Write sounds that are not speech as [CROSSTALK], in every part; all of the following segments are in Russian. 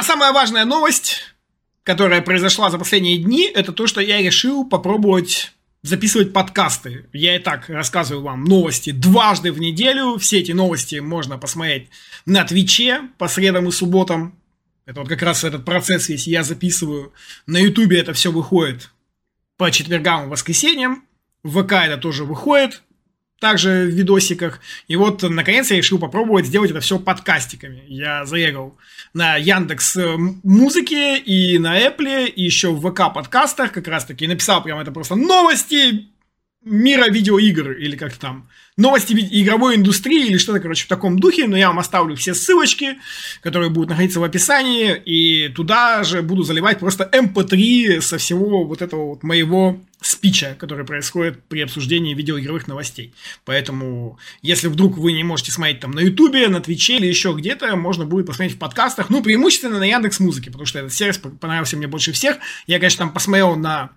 А самая важная новость, которая произошла за последние дни, это то, что я решил попробовать записывать подкасты. Я и так рассказываю вам новости дважды в неделю. Все эти новости можно посмотреть на Твиче по средам и субботам. Это вот как раз этот процесс весь я записываю. На Ютубе это все выходит по четвергам и воскресеньям. В ВК это тоже выходит также в видосиках. И вот, наконец, я решил попробовать сделать это все подкастиками. Я заехал на Яндекс э, Музыке и на Apple, и еще в ВК подкастах как раз таки написал прямо это просто новости мира видеоигр или как там новости игровой индустрии или что-то, короче, в таком духе, но я вам оставлю все ссылочки, которые будут находиться в описании, и туда же буду заливать просто mp3 эм со всего вот этого вот моего спича, который происходит при обсуждении видеоигровых новостей. Поэтому, если вдруг вы не можете смотреть там на Ютубе, на Твиче или еще где-то, можно будет посмотреть в подкастах, ну, преимущественно на Яндекс Музыке, потому что этот сервис понравился мне больше всех. Я, конечно, там посмотрел на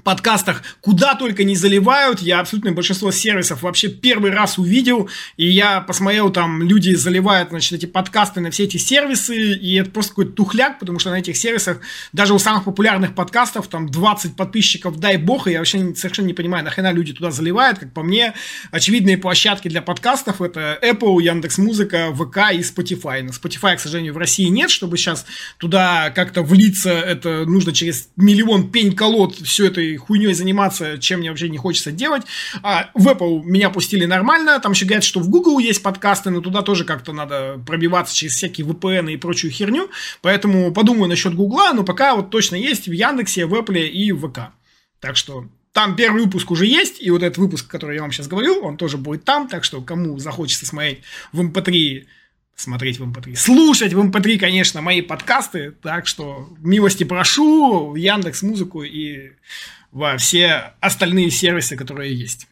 подкастах куда только не заливают. Я абсолютно большинство сервисов вообще первый раз увидел. И я посмотрел, там люди заливают, значит, эти подкасты на все эти сервисы. И это просто какой-то тухляк, потому что на этих сервисах, даже у самых популярных подкастов, там 20 подписчиков, дай бог. И я вообще совершенно не понимаю, нахрена люди туда заливают. Как по мне, очевидные площадки для подкастов это Apple, Яндекс Музыка, ВК и Spotify. На Spotify, к сожалению, в России нет, чтобы сейчас туда как-то влиться, это нужно через миллион пень-колод все это этой хуйней заниматься, чем мне вообще не хочется делать. А в Apple меня пустили нормально, там еще говорят, что в Google есть подкасты, но туда тоже как-то надо пробиваться через всякие VPN и прочую херню, поэтому подумаю насчет Гугла, но пока вот точно есть в Яндексе, в Apple и в ВК. Так что там первый выпуск уже есть, и вот этот выпуск, который я вам сейчас говорю, он тоже будет там, так что кому захочется смотреть в MP3 эм смотреть в MP3, эм слушать в MP3, эм конечно, мои подкасты, так что милости прошу, Яндекс Музыку и во все остальные сервисы, которые есть.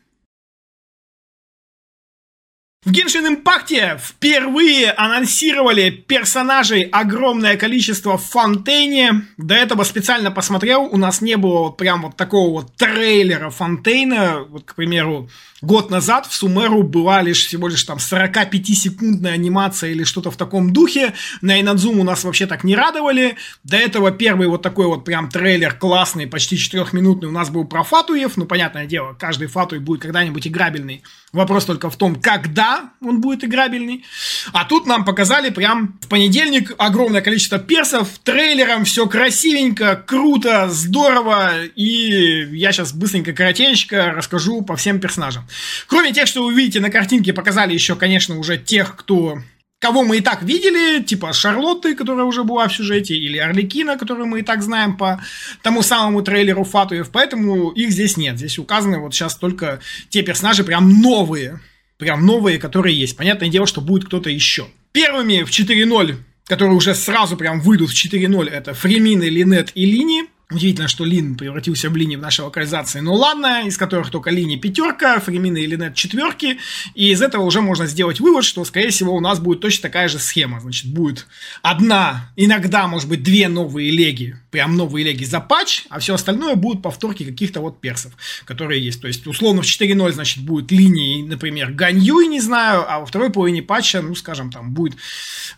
В Genshin Impact впервые анонсировали персонажей огромное количество в Фонтейне. До этого специально посмотрел, у нас не было вот прям вот такого вот трейлера Фонтейна. Вот, к примеру, год назад в Сумеру была лишь всего лишь там 45-секундная анимация или что-то в таком духе. На Инадзум у нас вообще так не радовали. До этого первый вот такой вот прям трейлер классный, почти 4-минутный у нас был про Фатуев. Ну, понятное дело, каждый Фатуев будет когда-нибудь играбельный. Вопрос только в том, когда он будет играбельный. А тут нам показали прям в понедельник огромное количество персов, трейлером, все красивенько, круто, здорово. И я сейчас быстренько, коротенько расскажу по всем персонажам. Кроме тех, что вы видите на картинке, показали еще, конечно, уже тех, кто кого мы и так видели, типа Шарлотты, которая уже была в сюжете, или Орликина, которую мы и так знаем по тому самому трейлеру Фатуев, поэтому их здесь нет. Здесь указаны вот сейчас только те персонажи прям новые, прям новые, которые есть. Понятное дело, что будет кто-то еще. Первыми в 4.0, которые уже сразу прям выйдут в 4.0, это Фремин, Линет и Лини. Удивительно, что Лин превратился в линии в нашей локализации. Ну ладно, из которых только линии пятерка, Фремина или нет четверки. И из этого уже можно сделать вывод, что, скорее всего, у нас будет точно такая же схема. Значит, будет одна, иногда, может быть, две новые леги, прям новые леги за патч, а все остальное будут повторки каких-то вот персов, которые есть. То есть, условно, в 4.0, значит, будет линии, например, Ганьюй, не знаю, а во второй половине патча, ну, скажем, там будет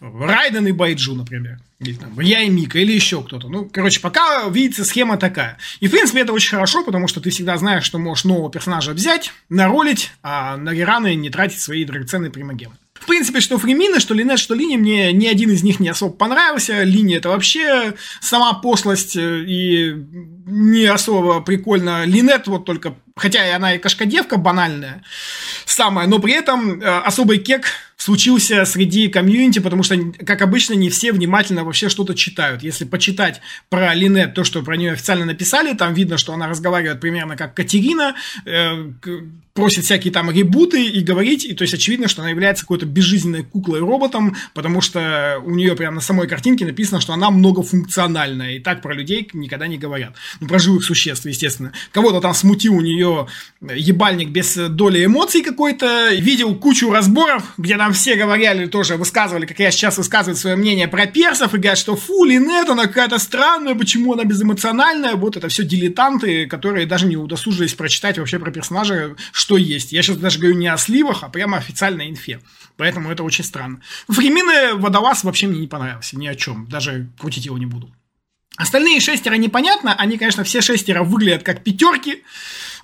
Райден и Байджу, например или там я и Мика, или еще кто-то. Ну, короче, пока видится схема такая. И, в принципе, это очень хорошо, потому что ты всегда знаешь, что можешь нового персонажа взять, наролить, а на рераны не тратить свои драгоценные примагемы. В принципе, что Фремина, что Линет, что Линия, мне ни один из них не особо понравился. Линия это вообще сама пошлость э, и не особо прикольно. Линет вот только, хотя и она и кашкадевка банальная, самая, но при этом э, особый кек случился среди комьюнити, потому что, как обычно, не все внимательно вообще что-то читают. Если почитать про Линет, то, что про нее официально написали, там видно, что она разговаривает примерно как Катерина, э, просит всякие там ребуты и говорить, и то есть очевидно, что она является какой-то безжизненной куклой-роботом, потому что у нее прямо на самой картинке написано, что она многофункциональная, и так про людей никогда не говорят. Ну, про живых существ, естественно. Кого-то там смутил у нее ебальник без доли эмоций какой-то. Видел кучу разборов, где там все говорили, тоже высказывали, как я сейчас высказываю свое мнение про персов, и говорят, что фу, Линет, она какая-то странная, почему она безэмоциональная. Вот это все дилетанты, которые даже не удосужились прочитать вообще про персонажа, что есть. Я сейчас даже говорю не о сливах, а прямо официальной инфе. Поэтому это очень странно. Временный водолаз вообще мне не понравился, ни о чем. Даже крутить его не буду. Остальные шестеро непонятно, они, конечно, все шестеро выглядят как пятерки,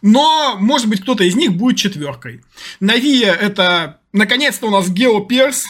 но, может быть, кто-то из них будет четверкой. Навия это, наконец-то у нас Гео Перс,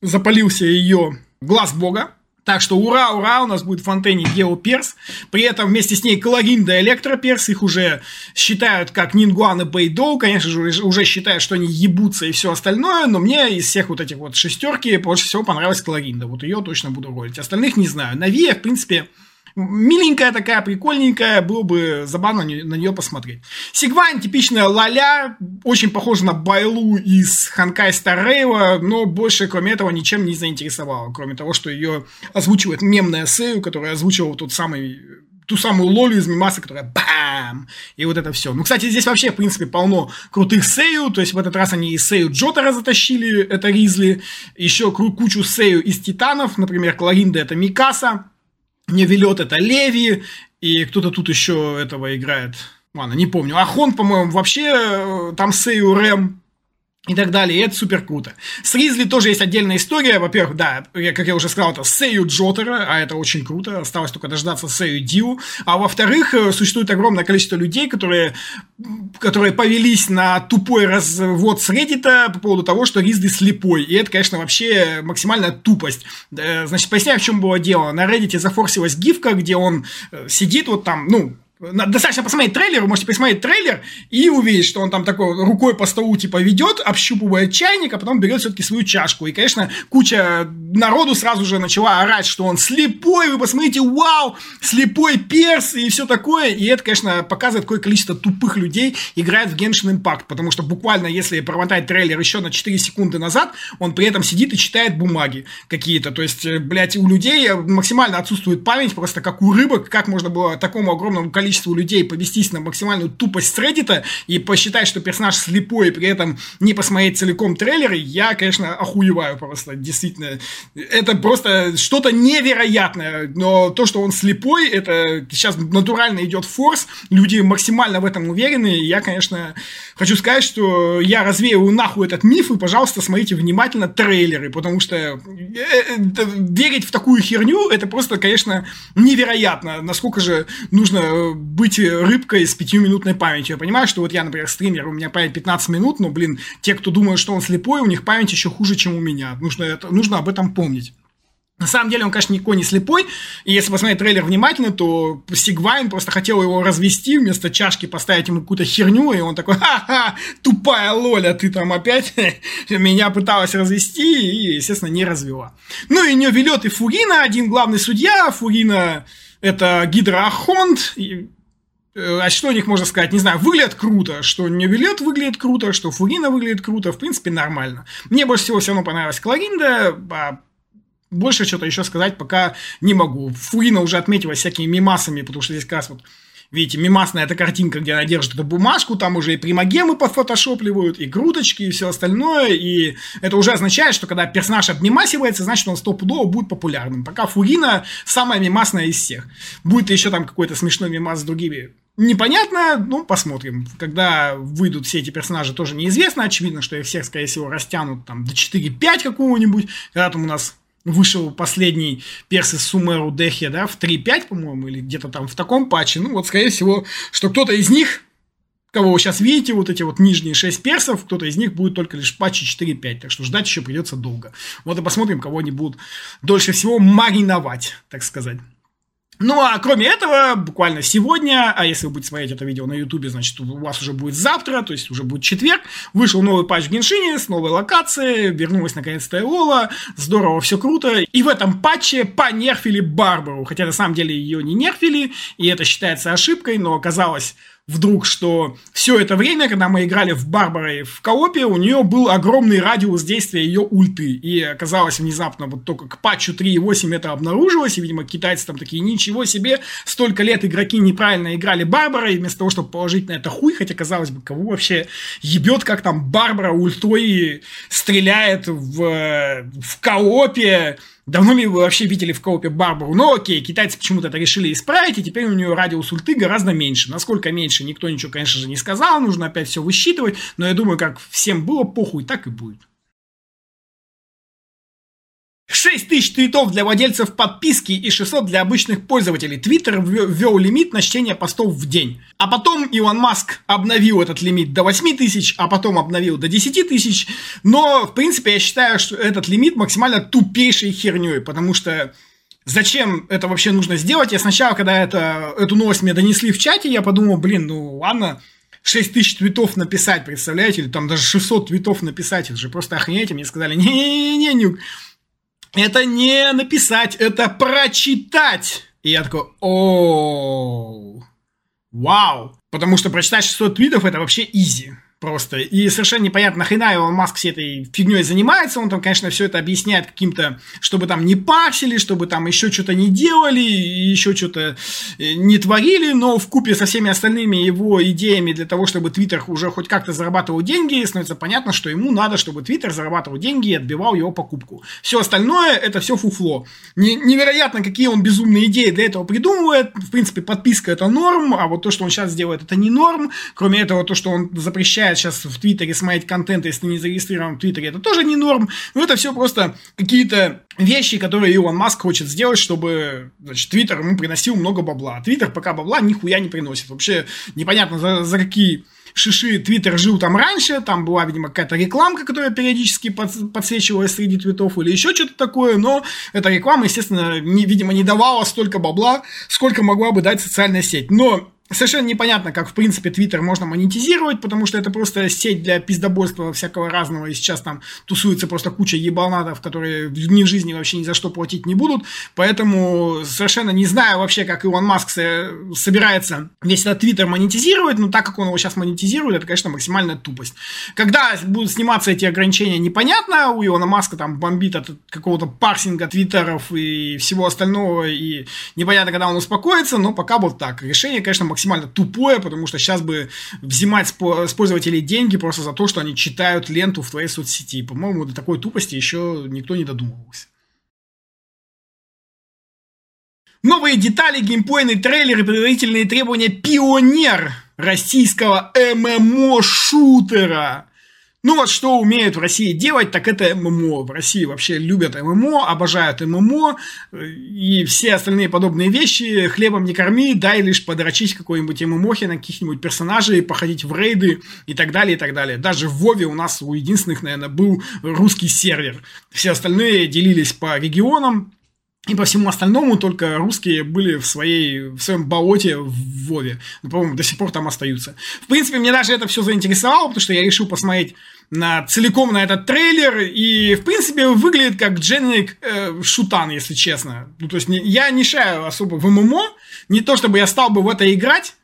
запалился ее глаз бога, так что ура, ура, у нас будет в фонтейне Гео Перс. При этом вместе с ней Калоринда и Электроперс. Их уже считают как Нингуан и Бейдоу. Конечно же, уже считают, что они ебутся и все остальное. Но мне из всех вот этих вот шестерки больше всего понравилась Калоринда. Вот ее точно буду ролить. Остальных не знаю. Навия, в принципе, миленькая такая, прикольненькая, было бы забавно на нее посмотреть. Сигвайн типичная лаля, очень похожа на Байлу из Ханкай Старрейва, но больше, кроме этого, ничем не заинтересовала, кроме того, что ее озвучивает мемная Сэю, которая озвучивала тот самый ту самую Лолю из Мимаса, которая бам! И вот это все. Ну, кстати, здесь вообще, в принципе, полно крутых Сею, то есть в этот раз они и Сею Джотера затащили, это Ризли, еще кучу Сею из Титанов, например, Кларинда это Микаса, Невелет это Леви, и кто-то тут еще этого играет. Ладно, не помню. Ахон, по-моему, вообще э, там Сейу Рэм и так далее, и это супер круто. С Ризли тоже есть отдельная история, во-первых, да, как я уже сказал, это Сею Джотера, а это очень круто, осталось только дождаться Сею Дью, а во-вторых, э, существует огромное количество людей, которые, которые повелись на тупой развод с Reddit по поводу того, что Ризли слепой, и это, конечно, вообще максимальная тупость. Э, значит, поясняю, в чем было дело. На Reddit зафорсилась гифка, где он э, сидит вот там, ну, Достаточно посмотреть трейлер, вы можете посмотреть трейлер и увидеть, что он там такой рукой по столу типа ведет, общупывает чайник, а потом берет все-таки свою чашку. И, конечно, куча народу сразу же начала орать, что он слепой, вы посмотрите, вау, слепой перс и все такое. И это, конечно, показывает, какое количество тупых людей играет в Genshin Impact, потому что буквально, если промотать трейлер еще на 4 секунды назад, он при этом сидит и читает бумаги какие-то. То есть, э, блядь, у людей максимально отсутствует память, просто как у рыбок, как можно было такому огромному количеству количеству людей повестись на максимальную тупость Reddit и посчитать, что персонаж слепой, и при этом не посмотреть целиком трейлеры, я, конечно, охуеваю просто, действительно. Это просто что-то невероятное, но то, что он слепой, это сейчас натурально идет форс, люди максимально в этом уверены, и я, конечно, хочу сказать, что я развеиваю нахуй этот миф, и, пожалуйста, смотрите внимательно трейлеры, потому что э, э, верить в такую херню, это просто, конечно, невероятно, насколько же нужно быть рыбкой с пятиминутной памятью. Я понимаю, что вот я, например, стример, у меня память 15 минут, но, блин, те, кто думают, что он слепой, у них память еще хуже, чем у меня. Нужно, это, нужно об этом помнить. На самом деле он, конечно, никакой не слепой, и если посмотреть трейлер внимательно, то Сигвайн просто хотел его развести, вместо чашки поставить ему какую-то херню, и он такой, ха-ха, тупая лоля, ты там опять [LAUGHS] меня пыталась развести, и, естественно, не развела. Ну и не велет и Фурина, один главный судья, Фурина это Гидроахонт, Э, а что о них можно сказать? Не знаю, выглядят круто, что Невилет выглядит круто, что Фурина выглядит круто, в принципе, нормально. Мне больше всего все равно понравилась Кларинда, а больше что-то еще сказать пока не могу. Фурина уже отметилась всякими мимасами, потому что здесь как раз вот Видите, мимасная эта картинка, где она держит эту бумажку, там уже и примагемы подфотошопливают, и круточки, и все остальное, и это уже означает, что когда персонаж обмимасивается, значит, он стопудово будет популярным. Пока Фурина самая мимасная из всех. Будет еще там какой-то смешной мимас с другими Непонятно, ну, посмотрим. Когда выйдут все эти персонажи, тоже неизвестно. Очевидно, что их всех, скорее всего, растянут там до 4-5 какого-нибудь. Когда там у нас вышел последний перс Сумеру Дехе, да, в 3.5, по-моему, или где-то там в таком патче. Ну, вот, скорее всего, что кто-то из них, кого вы сейчас видите, вот эти вот нижние 6 персов, кто-то из них будет только лишь в патче 4.5, так что ждать еще придется долго. Вот и посмотрим, кого они будут дольше всего мариновать, так сказать. Ну, а кроме этого, буквально сегодня, а если вы будете смотреть это видео на ютубе, значит, у вас уже будет завтра, то есть уже будет четверг, вышел новый патч в Геншине с новой локацией, вернулась наконец-то Эола, здорово, все круто, и в этом патче понерфили Барбару, хотя на самом деле ее не нерфили, и это считается ошибкой, но оказалось вдруг, что все это время, когда мы играли в Барбарой в коопе, у нее был огромный радиус действия ее ульты. И оказалось внезапно, вот только к патчу 3.8 это обнаружилось, и, видимо, китайцы там такие, ничего себе, столько лет игроки неправильно играли Барбарой, вместо того, чтобы положить на это хуй, хотя, казалось бы, кого вообще ебет, как там Барбара ультой стреляет в, в коопе, Давно ли вы вообще видели в коопе Барбару? Ну окей, китайцы почему-то это решили исправить, и теперь у нее радиус ульты гораздо меньше. Насколько меньше, никто ничего, конечно же, не сказал, нужно опять все высчитывать, но я думаю, как всем было похуй, так и будет. 6 тысяч твитов для владельцев подписки и 600 для обычных пользователей. Твиттер ввел лимит на чтение постов в день. А потом Илон Маск обновил этот лимит до 8 тысяч, а потом обновил до 10 тысяч. Но, в принципе, я считаю, что этот лимит максимально тупейшей херней, потому что Зачем это вообще нужно сделать? Я сначала, когда это, эту новость мне донесли в чате, я подумал, блин, ну ладно, 6 тысяч твитов написать, представляете, или там даже 600 твитов написать, это же просто охренеть, мне сказали, не-не-не, Нюк, это не написать, это прочитать. И я такой, о, вау. Потому что прочитать 600 твитов это вообще изи просто. И совершенно непонятно, нахрена Илон Маск всей этой фигней занимается. Он там, конечно, все это объясняет каким-то, чтобы там не парсили, чтобы там еще что-то не делали, еще что-то э, не творили, но в купе со всеми остальными его идеями для того, чтобы Твиттер уже хоть как-то зарабатывал деньги, становится понятно, что ему надо, чтобы Твиттер зарабатывал деньги и отбивал его покупку. Все остальное это все фуфло. Невероятно, какие он безумные идеи для этого придумывает. В принципе, подписка это норм, а вот то, что он сейчас делает, это не норм. Кроме этого, то, что он запрещает позволяет сейчас в Твиттере смотреть контент, если не зарегистрирован в Твиттере, это тоже не норм. Но это все просто какие-то вещи, которые Илон Маск хочет сделать, чтобы, значит, Твиттер ему приносил много бабла. А Твиттер пока бабла нихуя не приносит. Вообще непонятно, за, за какие шиши Твиттер жил там раньше, там была, видимо, какая-то рекламка, которая периодически под, подсвечивалась среди твитов или еще что-то такое, но эта реклама, естественно, не, видимо, не давала столько бабла, сколько могла бы дать социальная сеть. Но Совершенно непонятно, как, в принципе, Твиттер можно монетизировать, потому что это просто сеть для пиздобольства всякого разного, и сейчас там тусуется просто куча ебалнатов, которые ни в жизни вообще ни за что платить не будут, поэтому совершенно не знаю вообще, как Илон Маск собирается весь этот Твиттер монетизировать, но так как он его сейчас монетизирует, это, конечно, максимальная тупость. Когда будут сниматься эти ограничения, непонятно, у Илона Маска там бомбит от какого-то парсинга твиттеров и всего остального, и непонятно, когда он успокоится, но пока вот так. Решение, конечно, максимально тупое, потому что сейчас бы взимать с пользователей деньги просто за то, что они читают ленту в твоей соцсети. По-моему, до такой тупости еще никто не додумывался. Новые детали, геймплейный трейлер и предварительные требования «Пионер» российского ММО-шутера. Ну вот что умеют в России делать, так это ММО. В России вообще любят ММО, обожают ММО и все остальные подобные вещи. Хлебом не корми, дай лишь подрочить какой-нибудь ММОхи на каких-нибудь персонажей, походить в рейды и так далее, и так далее. Даже в Вове у нас у единственных, наверное, был русский сервер. Все остальные делились по регионам, и по всему остальному только русские были в, своей, в своем болоте в Вове. Ну, по-моему, до сих пор там остаются. В принципе, мне даже это все заинтересовало, потому что я решил посмотреть на, целиком на этот трейлер. И, в принципе, выглядит как Дженник э, Шутан, если честно. Ну, то есть, не, я не шаю особо в ММО. Не то, чтобы я стал бы в это играть.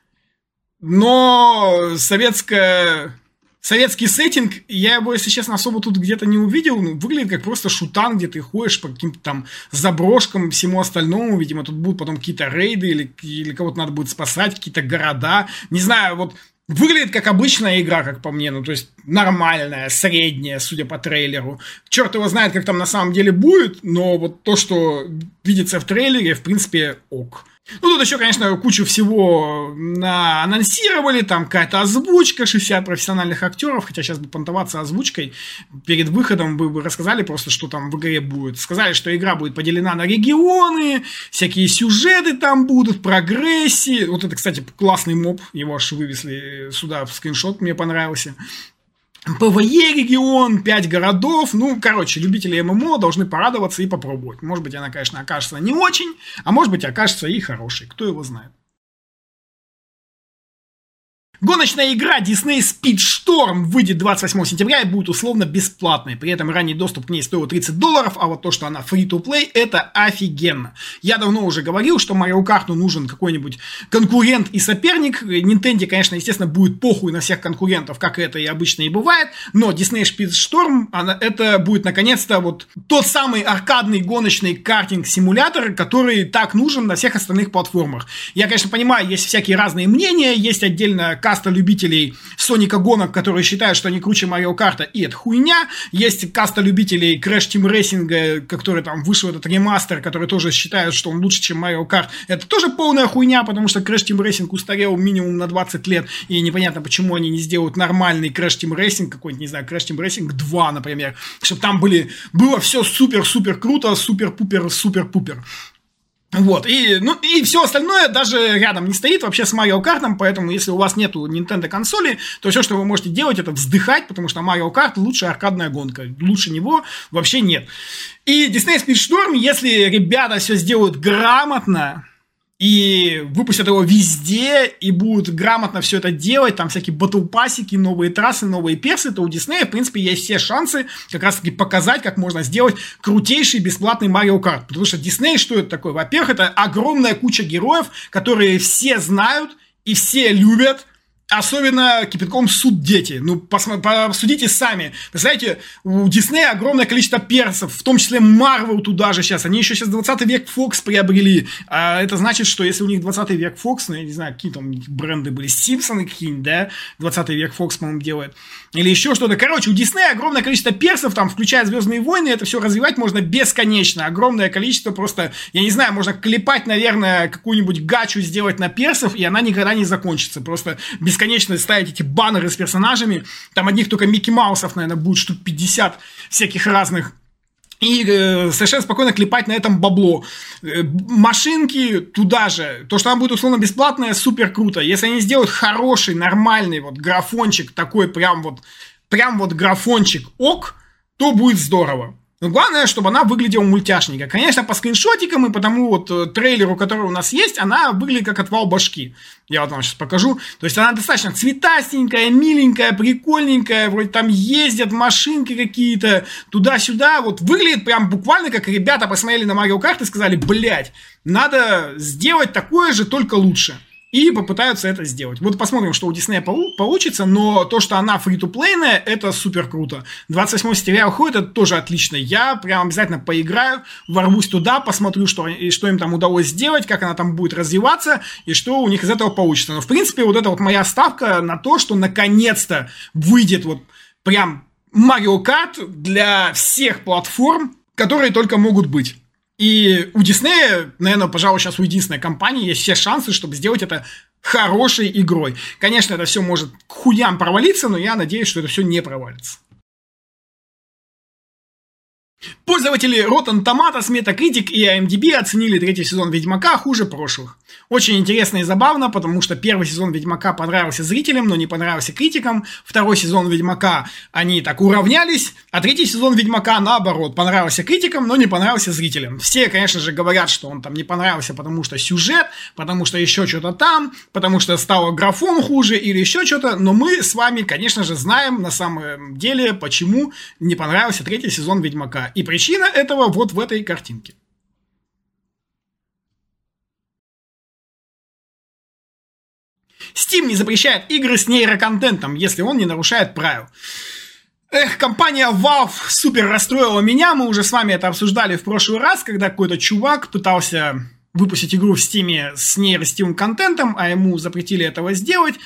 Но советская советский сеттинг, я его, если честно, особо тут где-то не увидел. Ну, выглядит как просто шутан, где ты ходишь по каким-то там заброшкам, всему остальному. Видимо, тут будут потом какие-то рейды или, или кого-то надо будет спасать, какие-то города. Не знаю, вот Выглядит как обычная игра, как по мне, ну, то есть нормальная, средняя, судя по трейлеру. Черт его знает, как там на самом деле будет, но вот то, что видится в трейлере, в принципе, ок. Ну, тут еще, конечно, кучу всего на... анонсировали, там какая-то озвучка, 60 профессиональных актеров, хотя сейчас бы понтоваться озвучкой, перед выходом бы, бы рассказали просто, что там в игре будет. Сказали, что игра будет поделена на регионы, всякие сюжеты там будут, прогрессии. Вот это, кстати, классный моб, его аж вывезли сюда в скриншот, мне понравился. PvE регион, 5 городов. Ну, короче, любители MMO должны порадоваться и попробовать. Может быть, она, конечно, окажется не очень, а может быть, окажется и хорошей. Кто его знает. Гоночная игра Disney Speedstorm выйдет 28 сентября и будет условно бесплатной. При этом ранний доступ к ней стоил 30 долларов, а вот то, что она free-to-play, это офигенно. Я давно уже говорил, что Kart ну, нужен какой-нибудь конкурент и соперник. Nintendo, конечно, естественно, будет похуй на всех конкурентов, как это и обычно и бывает, но Disney Speedstorm, она, это будет наконец-то вот тот самый аркадный гоночный картинг-симулятор, который так нужен на всех остальных платформах. Я, конечно, понимаю, есть всякие разные мнения, есть отдельно каста любителей Соника гонок, которые считают, что они круче Марио Карта, и это хуйня. Есть каста любителей Crash Team Racing, который там вышел этот ремастер, который тоже считают, что он лучше, чем Марио Карт. Это тоже полная хуйня, потому что Crash Team Racing устарел минимум на 20 лет, и непонятно, почему они не сделают нормальный Crash Team Racing, какой-нибудь, не знаю, Crash Team Racing 2, например, чтобы там были, было все супер-супер круто, супер-пупер-супер-пупер. Вот, и, ну, и все остальное даже рядом не стоит вообще с Mario Kart, поэтому если у вас нету Nintendo консоли, то все, что вы можете делать, это вздыхать, потому что Mario Kart лучшая аркадная гонка, лучше него вообще нет. И Disney Speedstorm, если ребята все сделают грамотно, и выпустят его везде, и будут грамотно все это делать, там всякие батлпасики, новые трассы, новые персы, то у Диснея, в принципе, есть все шансы как раз-таки показать, как можно сделать крутейший бесплатный Марио Карт. Потому что Дисней, что это такое? Во-первых, это огромная куча героев, которые все знают и все любят, Особенно кипятком суд дети. Ну, посудите сами. Представляете, у Диснея огромное количество персов, в том числе Марвел туда же сейчас. Они еще сейчас 20 век Фокс приобрели. А это значит, что если у них 20 век Фокс, ну, я не знаю, какие там бренды были, Симпсоны какие-нибудь, да, 20 век Фокс, по-моему, делает. Или еще что-то. Короче, у Диснея огромное количество персов, там, включая Звездные войны, это все развивать можно бесконечно. Огромное количество просто, я не знаю, можно клепать, наверное, какую-нибудь гачу сделать на персов, и она никогда не закончится. Просто бесконечно ставить эти баннеры с персонажами. Там одних только Микки Маусов, наверное, будет штук 50 всяких разных и э, совершенно спокойно клепать на этом бабло. Э, машинки туда же. То, что она будет условно бесплатная, супер круто. Если они сделают хороший, нормальный вот графончик, такой прям вот, прям вот графончик ок, то будет здорово. Но главное, чтобы она выглядела мультяшненько. Конечно, по скриншотикам и по тому вот э, трейлеру, который у нас есть, она выглядит как отвал башки. Я вот вам сейчас покажу. То есть она достаточно цветастенькая, миленькая, прикольненькая. Вроде там ездят машинки какие-то туда-сюда. Вот выглядит прям буквально как ребята посмотрели на Марио Карт и сказали, блядь, надо сделать такое же, только лучше и попытаются это сделать. Вот посмотрим, что у Диснея получится, но то, что она фри-то-плейная, это супер круто. 28 сентября уходит, это тоже отлично. Я прям обязательно поиграю, ворвусь туда, посмотрю, что, и что им там удалось сделать, как она там будет развиваться, и что у них из этого получится. Но, в принципе, вот это вот моя ставка на то, что наконец-то выйдет вот прям Mario Kart для всех платформ, которые только могут быть. И у Диснея, наверное, пожалуй, сейчас у единственной компании есть все шансы, чтобы сделать это хорошей игрой. Конечно, это все может к хуям провалиться, но я надеюсь, что это все не провалится. Пользователи Rotten Tomatoes, Metacritic и IMDb оценили третий сезон Ведьмака хуже прошлых. Очень интересно и забавно, потому что первый сезон Ведьмака понравился зрителям, но не понравился критикам. Второй сезон Ведьмака они так уравнялись, а третий сезон Ведьмака наоборот понравился критикам, но не понравился зрителям. Все, конечно же, говорят, что он там не понравился, потому что сюжет, потому что еще что-то там, потому что стало графон хуже или еще что-то, но мы с вами, конечно же, знаем на самом деле, почему не понравился третий сезон Ведьмака. И причина этого вот в этой картинке. Steam не запрещает игры с нейроконтентом, если он не нарушает правил. Эх, компания Valve супер расстроила меня, мы уже с вами это обсуждали в прошлый раз, когда какой-то чувак пытался выпустить игру в Steam с нейростивым контентом, а ему запретили этого сделать,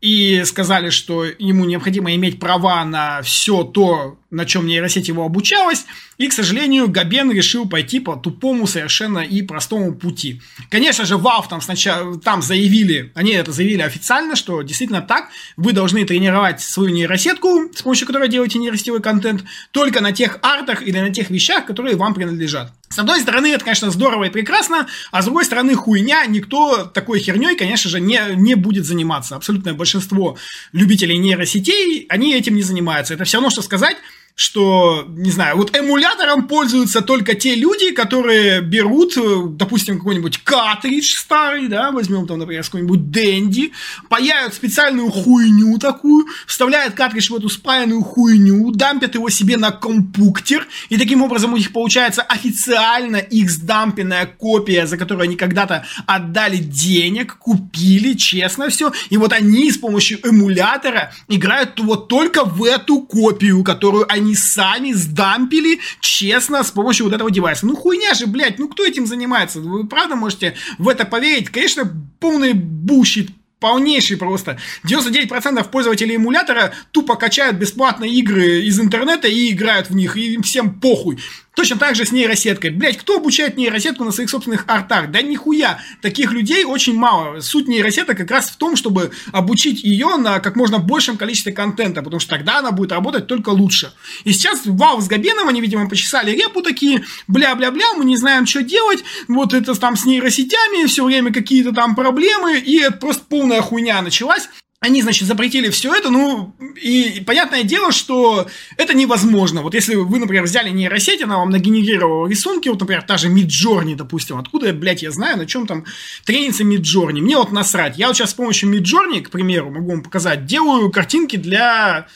и сказали, что ему необходимо иметь права на все то, на чем нейросеть его обучалась, и, к сожалению, Габен решил пойти по тупому совершенно и простому пути. Конечно же, Valve там сначала там заявили, они это заявили официально, что действительно так, вы должны тренировать свою нейросетку, с помощью которой делаете нейросетевой контент, только на тех артах или на тех вещах, которые вам принадлежат. С одной стороны, это, конечно, здорово и прекрасно, а с другой стороны, хуйня, никто такой херней, конечно же, не, не будет заниматься. Абсолютное большинство любителей нейросетей, они этим не занимаются. Это все равно, что сказать, что, не знаю, вот эмулятором пользуются только те люди, которые берут, э, допустим, какой-нибудь картридж старый, да, возьмем там, например, какой-нибудь Дэнди, паяют специальную хуйню такую, вставляют картридж в эту спаянную хуйню, дампят его себе на компуктер, и таким образом у них получается официально их сдампенная копия, за которую они когда-то отдали денег, купили, честно все, и вот они с помощью эмулятора играют вот только в эту копию, которую они они сами сдампили честно с помощью вот этого девайса. Ну хуйня же, блядь, ну кто этим занимается? Вы правда можете в это поверить? Конечно, полный бущит полнейший просто. 99% пользователей эмулятора тупо качают бесплатные игры из интернета и играют в них, и им всем похуй. Точно так же с нейросеткой. Блять, кто обучает нейросетку на своих собственных артах? Да нихуя. Таких людей очень мало. Суть нейросеток как раз в том, чтобы обучить ее на как можно большем количестве контента, потому что тогда она будет работать только лучше. И сейчас Valve с Габеном, они, видимо, почесали репу такие, бля-бля-бля, мы не знаем, что делать, вот это там с нейросетями, все время какие-то там проблемы, и это просто полная хуйня началась они, значит, запретили все это, ну, и понятное дело, что это невозможно. Вот если вы, например, взяли нейросеть, она вам нагенерировала рисунки, вот, например, та же Midjourney, допустим, откуда, блядь, я знаю, на чем там тренится Midjourney. Мне вот насрать. Я вот сейчас с помощью Midjourney, к примеру, могу вам показать, делаю картинки для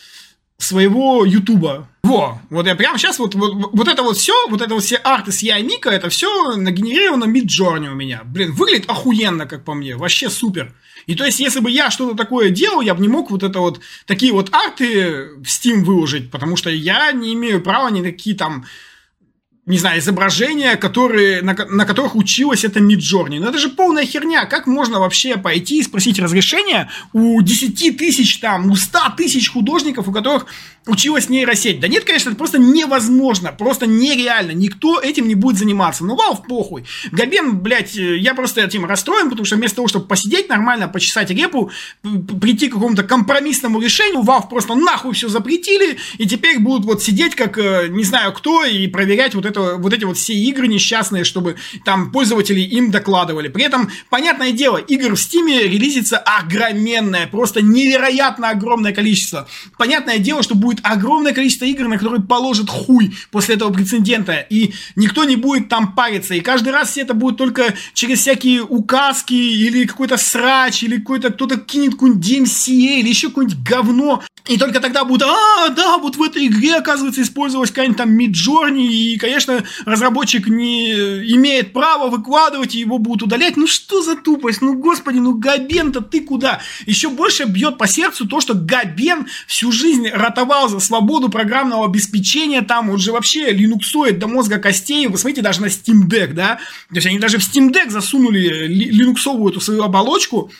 своего Ютуба. Во, вот я прямо сейчас вот, вот, вот это вот все, вот это вот все арты с я Мика, это все нагенерировано Midjourney у меня. Блин, выглядит охуенно, как по мне, вообще супер. И то есть, если бы я что-то такое делал, я бы не мог вот это вот, такие вот арты в Steam выложить, потому что я не имею права ни такие там не знаю, изображения, которые, на, на которых училась эта Миджорни. Но это же полная херня. Как можно вообще пойти и спросить разрешения у 10 тысяч, там, у 100 тысяч художников, у которых училась нейросеть? Да нет, конечно, это просто невозможно, просто нереально. Никто этим не будет заниматься. Ну, вау, похуй. Габен, блядь, я просто этим расстроен, потому что вместо того, чтобы посидеть нормально, почесать репу, прийти к какому-то компромиссному решению, Valve просто нахуй все запретили, и теперь будут вот сидеть как э, не знаю кто и проверять вот это вот эти вот все игры несчастные, чтобы там пользователи им докладывали. При этом, понятное дело, игр в Стиме релизится огроменное, просто невероятно огромное количество. Понятное дело, что будет огромное количество игр, на которые положат хуй после этого прецедента, и никто не будет там париться. И каждый раз все это будет только через всякие указки, или какой-то срач, или какой-то кто-то кинет какой-нибудь DMCA, или еще какое-нибудь говно. И только тогда будет, а, да, вот в этой игре, оказывается, использовалась какая-нибудь там Midjourney, и, конечно, разработчик не имеет права выкладывать, и его будут удалять. Ну что за тупость? Ну, господи, ну Габен-то ты куда? Еще больше бьет по сердцу то, что Габен всю жизнь ратовал за свободу программного обеспечения, там он же вообще линуксоид до мозга костей, вы смотрите даже на Steam Deck, да? То есть они даже в Steam Deck засунули линуксовую эту свою оболочку,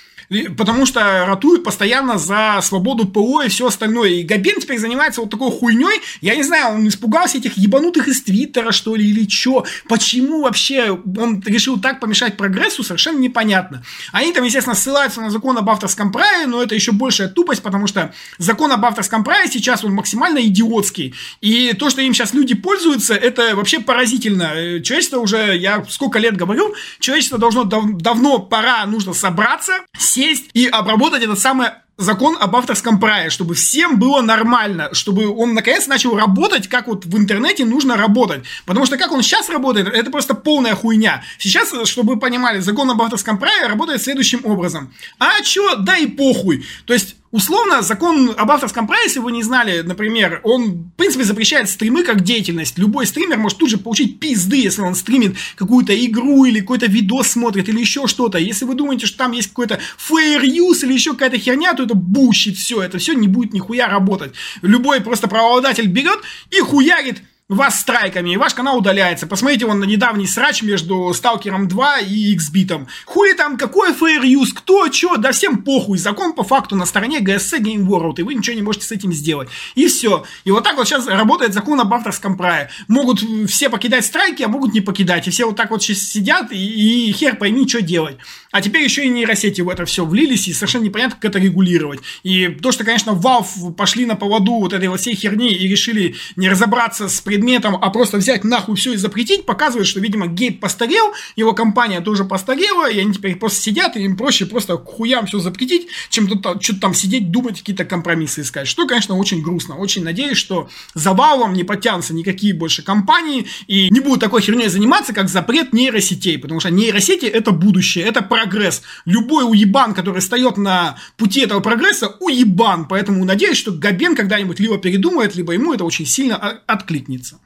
потому что ратуют постоянно за свободу ПО и все остальное. И Габен теперь занимается вот такой хуйней. Я не знаю, он испугался этих ебанутых из Твиттера, что ли, или что. Почему вообще он решил так помешать прогрессу, совершенно непонятно. Они там, естественно, ссылаются на закон об авторском праве, но это еще большая тупость, потому что закон об авторском праве сейчас он максимально идиотский. И то, что им сейчас люди пользуются, это вообще поразительно. Э, человечество уже, я сколько лет говорю, человечество должно дав- давно пора, нужно собраться, сесть и обработать этот самый закон об авторском праве, чтобы всем было нормально, чтобы он наконец начал работать, как вот в интернете нужно работать. Потому что как он сейчас работает, это просто полная хуйня. Сейчас, чтобы вы понимали, закон об авторском праве работает следующим образом. А чё, да и похуй. То есть Условно, закон об авторском праве, если вы не знали, например, он, в принципе, запрещает стримы как деятельность. Любой стример может тут же получить пизды, если он стримит какую-то игру или какой-то видос смотрит или еще что-то. Если вы думаете, что там есть какой-то fair use или еще какая-то херня, то это бущит все. Это все не будет нихуя работать. Любой просто правообладатель берет и хуярит вас страйками, и ваш канал удаляется. Посмотрите вон на недавний срач между Сталкером 2 и Xbit. Хули там, какой fair use, кто, чё, да всем похуй. Закон по факту на стороне GSC Game World, и вы ничего не можете с этим сделать. И все. И вот так вот сейчас работает закон об авторском праве. Могут все покидать страйки, а могут не покидать. И все вот так вот сейчас сидят, и, и хер пойми, что делать. А теперь еще и нейросети в это все влились, и совершенно непонятно, как это регулировать. И то, что, конечно, Valve пошли на поводу вот этой вот всей херни и решили не разобраться с предметом, а просто взять нахуй все и запретить, показывает, что, видимо, Гейб постарел, его компания тоже постарела, и они теперь просто сидят, и им проще просто к хуям все запретить, чем что-то там сидеть, думать, какие-то компромиссы искать. Что, конечно, очень грустно. Очень надеюсь, что за Valve не потянутся никакие больше компании, и не будут такой херней заниматься, как запрет нейросетей, потому что нейросети это будущее, это прогресс. Любой уебан, который встает на пути этого прогресса, уебан. Поэтому надеюсь, что Габен когда-нибудь либо передумает, либо ему это очень сильно откликнется.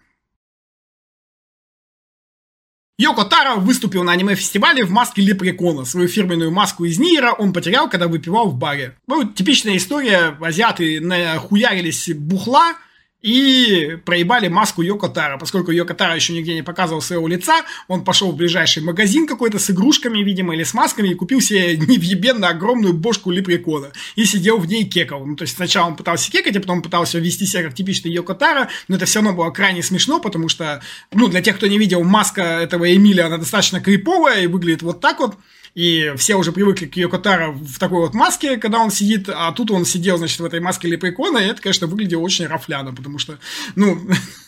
Йоко Таро выступил на аниме-фестивале в маске Лепрекона. Свою фирменную маску из Нира он потерял, когда выпивал в баре. Ну, типичная история. Азиаты нахуярились бухла, и проебали маску Йокотара. Поскольку Йокотара еще нигде не показывал своего лица, он пошел в ближайший магазин какой-то с игрушками, видимо, или с масками, и купил себе [LAUGHS] невъебенно огромную бошку лепрекона. И сидел в ней кекал. Ну, то есть сначала он пытался кекать, а потом пытался вести себя как типичный Йокотара, но это все равно было крайне смешно, потому что, ну, для тех, кто не видел, маска этого Эмиля, она достаточно криповая и выглядит вот так вот и все уже привыкли к Йокотаро в такой вот маске, когда он сидит, а тут он сидел, значит, в этой маске лепрекона, и это, конечно, выглядело очень рафляно, потому что, ну,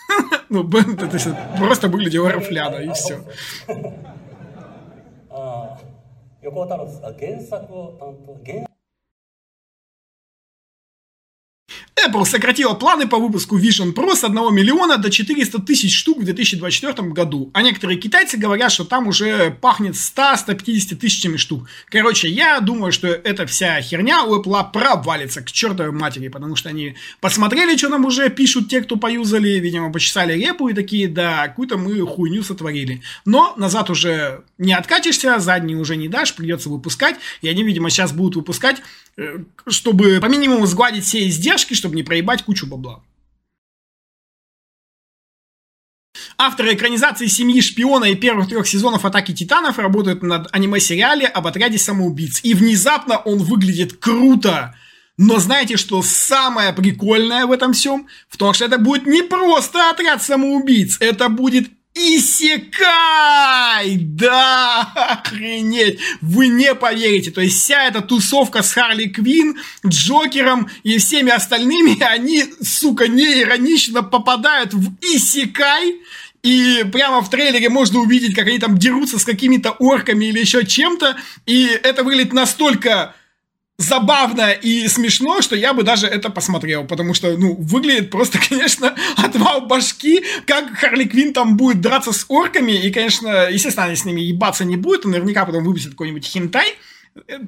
[LAUGHS] ну, это просто выглядело рафляно, и все. 横尾太郎ですが原作を担当原 Apple сократила планы по выпуску Vision Pro с 1 миллиона до 400 тысяч штук в 2024 году. А некоторые китайцы говорят, что там уже пахнет 100-150 тысячами штук. Короче, я думаю, что эта вся херня у Apple провалится к чертовой матери, потому что они посмотрели, что нам уже пишут те, кто поюзали, видимо, почесали репу и такие, да, какую-то мы хуйню сотворили. Но назад уже не откатишься, задний уже не дашь, придется выпускать. И они, видимо, сейчас будут выпускать, чтобы по минимуму сгладить все издержки, чтобы не проебать кучу бабла. Авторы экранизации «Семьи шпиона» и первых трех сезонов «Атаки титанов» работают над аниме-сериале об отряде самоубийц. И внезапно он выглядит круто. Но знаете, что самое прикольное в этом всем? В том, что это будет не просто отряд самоубийц, это будет Исекай! Да, охренеть! Вы не поверите. То есть вся эта тусовка с Харли Квин, Джокером и всеми остальными, [LAUGHS] они, сука, не иронично попадают в Исекай. И прямо в трейлере можно увидеть, как они там дерутся с какими-то орками или еще чем-то. И это выглядит настолько забавно и смешно, что я бы даже это посмотрел, потому что, ну, выглядит просто, [LAUGHS] конечно, отвал башки, как Харли Квин там будет драться с орками, и, конечно, естественно, они с ними ебаться не будет, и наверняка потом выпустят какой-нибудь хентай,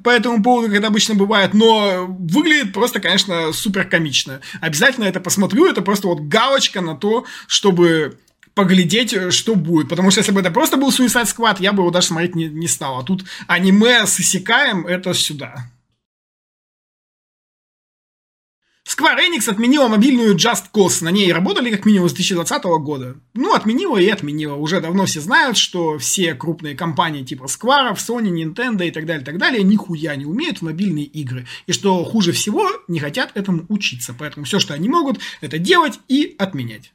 по этому поводу, как обычно бывает, но выглядит просто, конечно, супер комично. Обязательно это посмотрю, это просто вот галочка на то, чтобы поглядеть, что будет. Потому что если бы это просто был Suicide Squad, я бы его даже смотреть не, не стал. А тут аниме с Исекаем, это сюда. Square Enix отменила мобильную Just Cause. На ней работали как минимум с 2020 года. Ну, отменила и отменила. Уже давно все знают, что все крупные компании типа Square, Sony, Nintendo и так далее, так далее, нихуя не умеют в мобильные игры. И что хуже всего, не хотят этому учиться. Поэтому все, что они могут, это делать и отменять.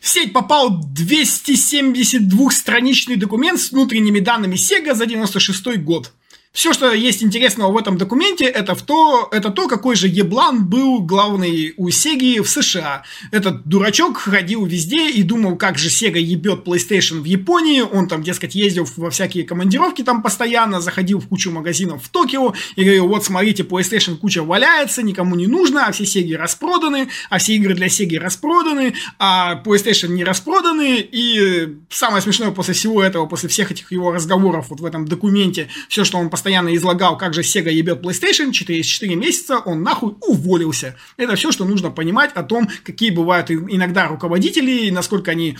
В сеть попал 272-страничный документ с внутренними данными Sega за 96 год. Все, что есть интересного в этом документе, это, в то, это то, какой же еблан был главный у Сеги в США. Этот дурачок ходил везде и думал, как же Сега ебет PlayStation в Японии. Он там, дескать, ездил во всякие командировки там постоянно, заходил в кучу магазинов в Токио и говорил, вот смотрите, PlayStation куча валяется, никому не нужно, а все Сеги распроданы, а все игры для Сеги распроданы, а PlayStation не распроданы. И самое смешное после всего этого, после всех этих его разговоров вот в этом документе, все, что он постоянно излагал, как же Sega ебет PlayStation, через 4 месяца он нахуй уволился. Это все, что нужно понимать о том, какие бывают иногда руководители, насколько они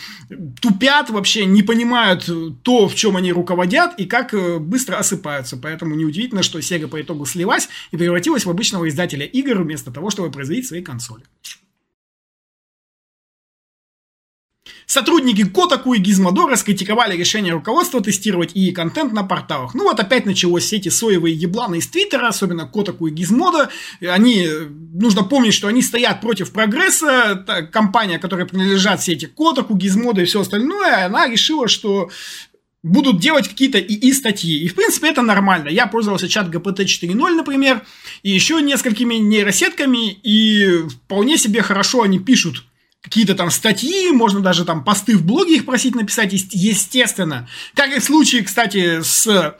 тупят, вообще не понимают то, в чем они руководят, и как э, быстро осыпаются. Поэтому неудивительно, что Sega по итогу слилась и превратилась в обычного издателя игр вместо того, чтобы производить свои консоли. Сотрудники Котаку и Гизмодо раскритиковали решение руководства тестировать и контент на порталах. Ну вот опять началось все эти соевые ебланы из Твиттера, особенно Котаку и Гизмодо. Они, нужно помнить, что они стоят против прогресса. Компания, которая принадлежат все эти Котаку, Гизмодо и все остальное, она решила, что будут делать какие-то ИИ статьи. И, в принципе, это нормально. Я пользовался чат GPT 4.0, например, и еще несколькими нейросетками, и вполне себе хорошо они пишут какие-то там статьи, можно даже там посты в блоге их просить написать, естественно. Как и в случае, кстати, с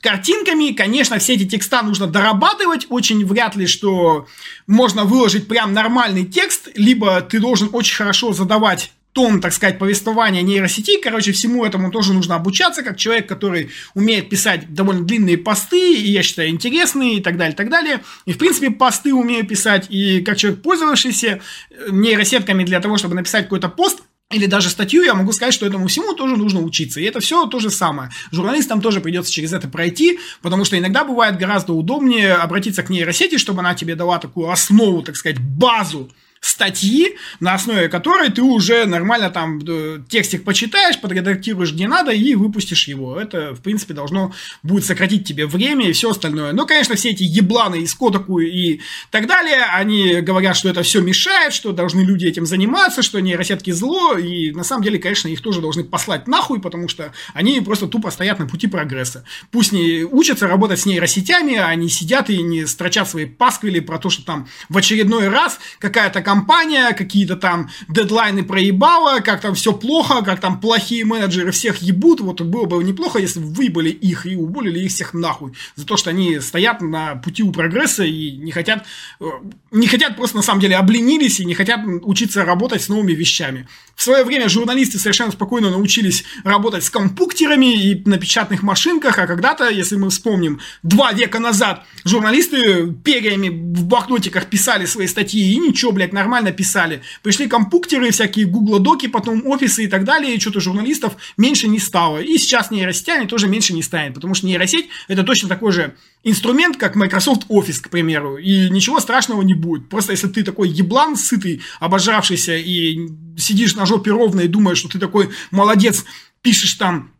картинками, конечно, все эти текста нужно дорабатывать, очень вряд ли, что можно выложить прям нормальный текст, либо ты должен очень хорошо задавать тон, так сказать, повествования нейросети. Короче, всему этому тоже нужно обучаться, как человек, который умеет писать довольно длинные посты, и я считаю, интересные, и так далее, и так далее. И, в принципе, посты умею писать, и как человек, пользовавшийся э, нейросетками для того, чтобы написать какой-то пост, или даже статью, я могу сказать, что этому всему тоже нужно учиться. И это все то же самое. Журналистам тоже придется через это пройти, потому что иногда бывает гораздо удобнее обратиться к нейросети, чтобы она тебе дала такую основу, так сказать, базу статьи, на основе которой ты уже нормально там э, текстик почитаешь, подредактируешь где надо и выпустишь его. Это, в принципе, должно будет сократить тебе время и все остальное. Но, конечно, все эти ебланы из Котаку и так далее, они говорят, что это все мешает, что должны люди этим заниматься, что нейросетки зло, и на самом деле, конечно, их тоже должны послать нахуй, потому что они просто тупо стоят на пути прогресса. Пусть не учатся работать с нейросетями, а они сидят и не строчат свои пасквили про то, что там в очередной раз какая-то компания, какие-то там дедлайны проебала, как там все плохо, как там плохие менеджеры всех ебут. Вот было бы неплохо, если бы выбыли их и уволили их всех нахуй. За то, что они стоят на пути у прогресса и не хотят, э, не хотят просто на самом деле обленились и не хотят учиться работать с новыми вещами. В свое время журналисты совершенно спокойно научились работать с компуктерами и на печатных машинках, а когда-то, если мы вспомним, два века назад журналисты перьями в блокнотиках писали свои статьи и ничего, блядь, нормально писали. Пришли компьютеры, всякие гуглодоки, потом офисы и так далее, и что-то журналистов меньше не стало. И сейчас нейросетями тоже меньше не станет, потому что нейросеть это точно такой же инструмент, как Microsoft Office, к примеру, и ничего страшного не будет. Просто если ты такой еблан, сытый, обожравшийся, и сидишь на жопе ровно и думаешь, что ты такой молодец, пишешь там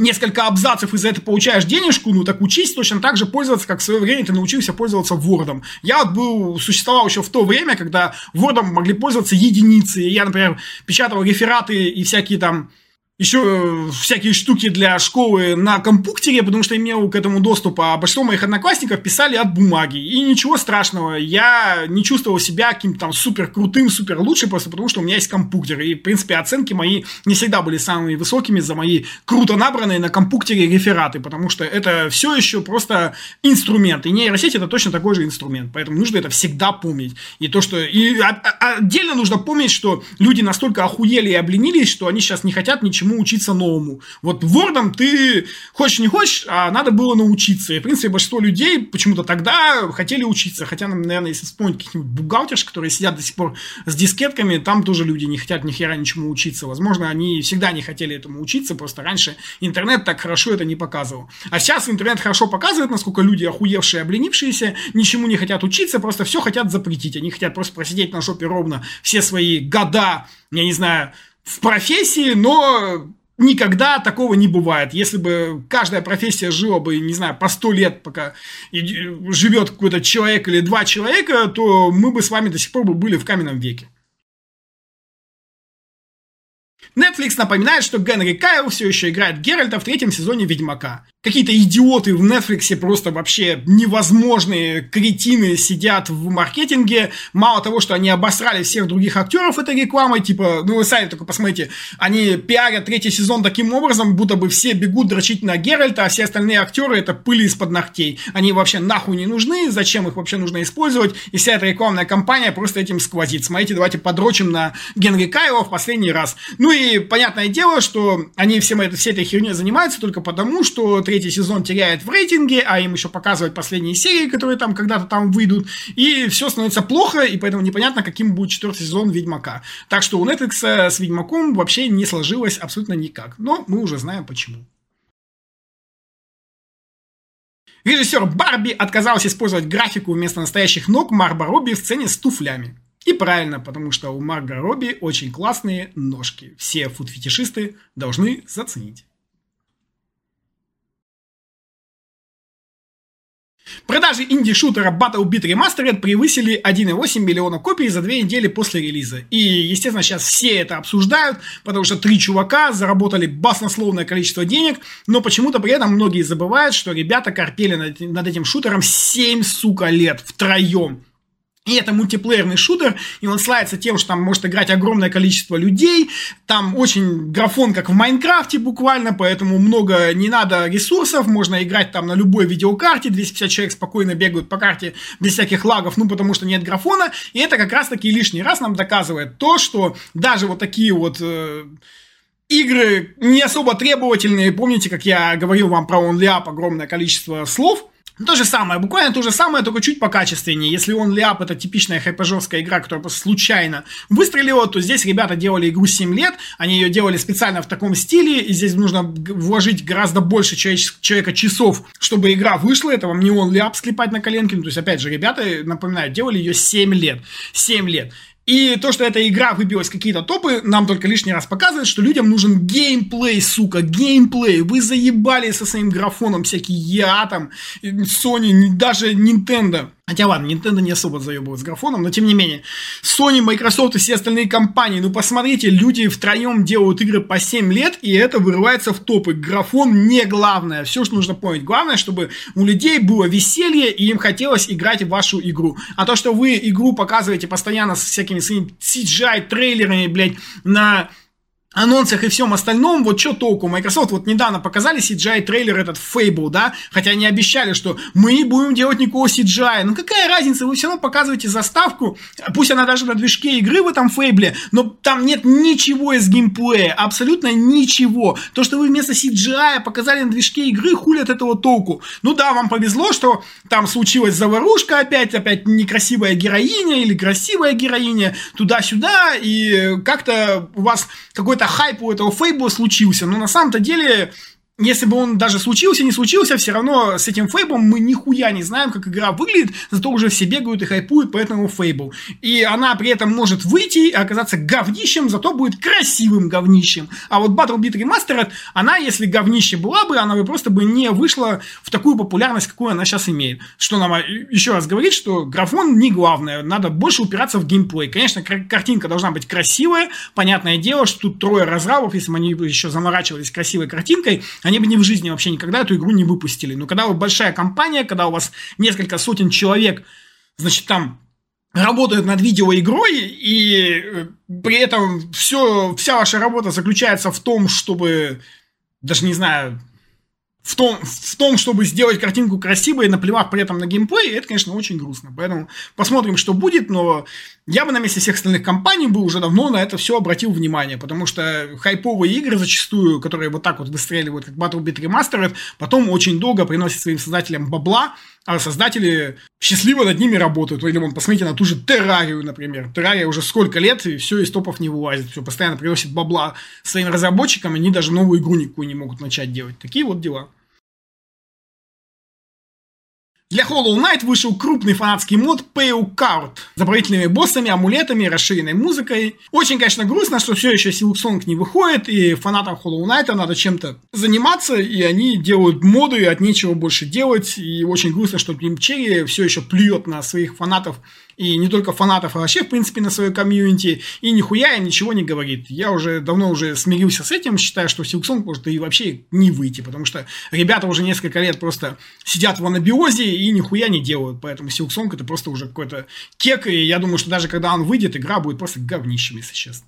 несколько абзацев и за это получаешь денежку, ну так учись точно так же пользоваться, как в свое время ты научился пользоваться Word. Я был, существовал еще в то время, когда Word могли пользоваться единицы. Я, например, печатал рефераты и всякие там еще э, всякие штуки для школы на компьютере, потому что имел к этому доступ, а большинство моих одноклассников писали от бумаги. И ничего страшного, я не чувствовал себя каким-то там супер крутым, супер лучшим, просто потому что у меня есть компьютер. И, в принципе, оценки мои не всегда были самыми высокими за мои круто набранные на компьютере рефераты, потому что это все еще просто инструмент. И нейросеть это точно такой же инструмент. Поэтому нужно это всегда помнить. И то, что... И отдельно нужно помнить, что люди настолько охуели и обленились, что они сейчас не хотят ничему чему учиться новому. Вот вордом ты хочешь не хочешь, а надо было научиться. И, в принципе, большинство людей почему-то тогда хотели учиться. Хотя, наверное, если вспомнить каких-нибудь бухгалтерш, которые сидят до сих пор с дискетками, там тоже люди не хотят ни хера ничему учиться. Возможно, они всегда не хотели этому учиться, просто раньше интернет так хорошо это не показывал. А сейчас интернет хорошо показывает, насколько люди охуевшие, обленившиеся, ничему не хотят учиться, просто все хотят запретить. Они хотят просто просидеть на жопе ровно все свои года, я не знаю, в профессии, но никогда такого не бывает. Если бы каждая профессия жила бы, не знаю, по сто лет, пока живет какой-то человек или два человека, то мы бы с вами до сих пор бы были в каменном веке. Netflix напоминает, что Генри Кайл все еще играет Геральта в третьем сезоне Ведьмака какие-то идиоты в Netflix просто вообще невозможные кретины сидят в маркетинге. Мало того, что они обосрали всех других актеров этой рекламой, типа, ну вы сами только посмотрите, они пиарят третий сезон таким образом, будто бы все бегут дрочить на Геральта, а все остальные актеры это пыли из-под ногтей. Они вообще нахуй не нужны, зачем их вообще нужно использовать, и вся эта рекламная кампания просто этим сквозит. Смотрите, давайте подрочим на Генри Кайла в последний раз. Ну и понятное дело, что они всем, всей этой херней занимаются только потому, что третий сезон теряет в рейтинге, а им еще показывать последние серии, которые там когда-то там выйдут, и все становится плохо, и поэтому непонятно, каким будет четвертый сезон Ведьмака. Так что у Netflix с Ведьмаком вообще не сложилось абсолютно никак. Но мы уже знаем почему. Режиссер Барби отказался использовать графику вместо настоящих ног Марба Робби в сцене с туфлями. И правильно, потому что у Марга Робби очень классные ножки. Все фуд-фетишисты должны заценить. Продажи инди-шутера Battle Beat Remastered превысили 1,8 миллиона копий за две недели после релиза. И, естественно, сейчас все это обсуждают, потому что три чувака заработали баснословное количество денег, но почему-то при этом многие забывают, что ребята корпели над, над этим шутером 7, сука, лет втроем. И это мультиплеерный шутер, и он славится тем, что там может играть огромное количество людей, там очень графон, как в Майнкрафте буквально, поэтому много не надо ресурсов, можно играть там на любой видеокарте, 250 человек спокойно бегают по карте без всяких лагов, ну потому что нет графона, и это как раз таки лишний раз нам доказывает то, что даже вот такие вот... Э, игры не особо требовательные. Помните, как я говорил вам про OnlyUp огромное количество слов? Ну, то же самое, буквально то же самое, только чуть покачественнее. Если он Ляп это типичная хайпажовская игра, которая просто случайно выстрелила, то здесь ребята делали игру 7 лет, они ее делали специально в таком стиле, и здесь нужно вложить гораздо больше человека часов, чтобы игра вышла, это вам не он Ляп склепать на коленке, ну, то есть, опять же, ребята, напоминаю, делали ее 7 лет. 7 лет. И то, что эта игра выбилась какие-то топы, нам только лишний раз показывает, что людям нужен геймплей, сука, геймплей. Вы заебали со своим графоном всякие я там, Sony, даже Nintendo. Хотя ладно, Nintendo не особо заебывают с графоном, но тем не менее. Sony, Microsoft и все остальные компании, ну посмотрите, люди втроем делают игры по 7 лет, и это вырывается в топы. Графон не главное. Все, что нужно понять. Главное, чтобы у людей было веселье, и им хотелось играть в вашу игру. А то, что вы игру показываете постоянно с всякими своими CGI-трейлерами, блядь, на анонсах и всем остальном, вот что толку? Microsoft вот недавно показали CGI трейлер этот Fable, да, хотя они обещали, что мы не будем делать никакого CGI. Ну какая разница, вы все равно показываете заставку, пусть она даже на движке игры в этом Fable, но там нет ничего из геймплея, абсолютно ничего. То, что вы вместо CGI показали на движке игры, хули от этого толку. Ну да, вам повезло, что там случилась заварушка опять, опять некрасивая героиня или красивая героиня, туда-сюда, и как-то у вас какой-то хайп у этого Фейбла случился, но на самом-то деле если бы он даже случился, не случился, все равно с этим фейбом мы нихуя не знаем, как игра выглядит, зато уже все бегают и хайпуют по этому фейбу. И она при этом может выйти и оказаться говнищем, зато будет красивым говнищем. А вот Battle Beat Remastered, она, если говнище была бы, она бы просто бы не вышла в такую популярность, какую она сейчас имеет. Что нам еще раз говорит, что графон не главное, надо больше упираться в геймплей. Конечно, картинка должна быть красивая, понятное дело, что тут трое разрабов, если бы они еще заморачивались красивой картинкой, они бы ни в жизни вообще никогда эту игру не выпустили. Но когда вы большая компания, когда у вас несколько сотен человек, значит, там работают над видеоигрой, и э, при этом все, вся ваша работа заключается в том, чтобы, даже не знаю, в том, в том, чтобы сделать картинку красивой, наплевав при этом на геймплей, это, конечно, очень грустно. Поэтому посмотрим, что будет, но я бы на месте всех остальных компаний бы уже давно на это все обратил внимание, потому что хайповые игры зачастую, которые вот так вот выстреливают, как Battle Beat Remastered, потом очень долго приносят своим создателям бабла, а создатели счастливо над ними работают. Или вон, посмотрите на ту же Террарию, например. Террария уже сколько лет, и все из топов не вылазит. Все постоянно приносит бабла своим разработчикам, они даже новую игру никакую не могут начать делать. Такие вот дела. Для Hollow Knight вышел крупный фанатский мод Pale Card с дополнительными боссами, амулетами, расширенной музыкой. Очень, конечно, грустно, что все еще Silksong не выходит, и фанатам Hollow Knight надо чем-то заниматься, и они делают моды, от нечего больше делать, и очень грустно, что Team Cherry все еще плюет на своих фанатов и не только фанатов, а вообще, в принципе, на свое комьюнити, и нихуя им ничего не говорит. Я уже давно уже смирился с этим, считаю, что Silksong может и вообще не выйти, потому что ребята уже несколько лет просто сидят в анабиозе и нихуя не делают, поэтому Silksong это просто уже какой-то кек, и я думаю, что даже когда он выйдет, игра будет просто говнищем, если честно.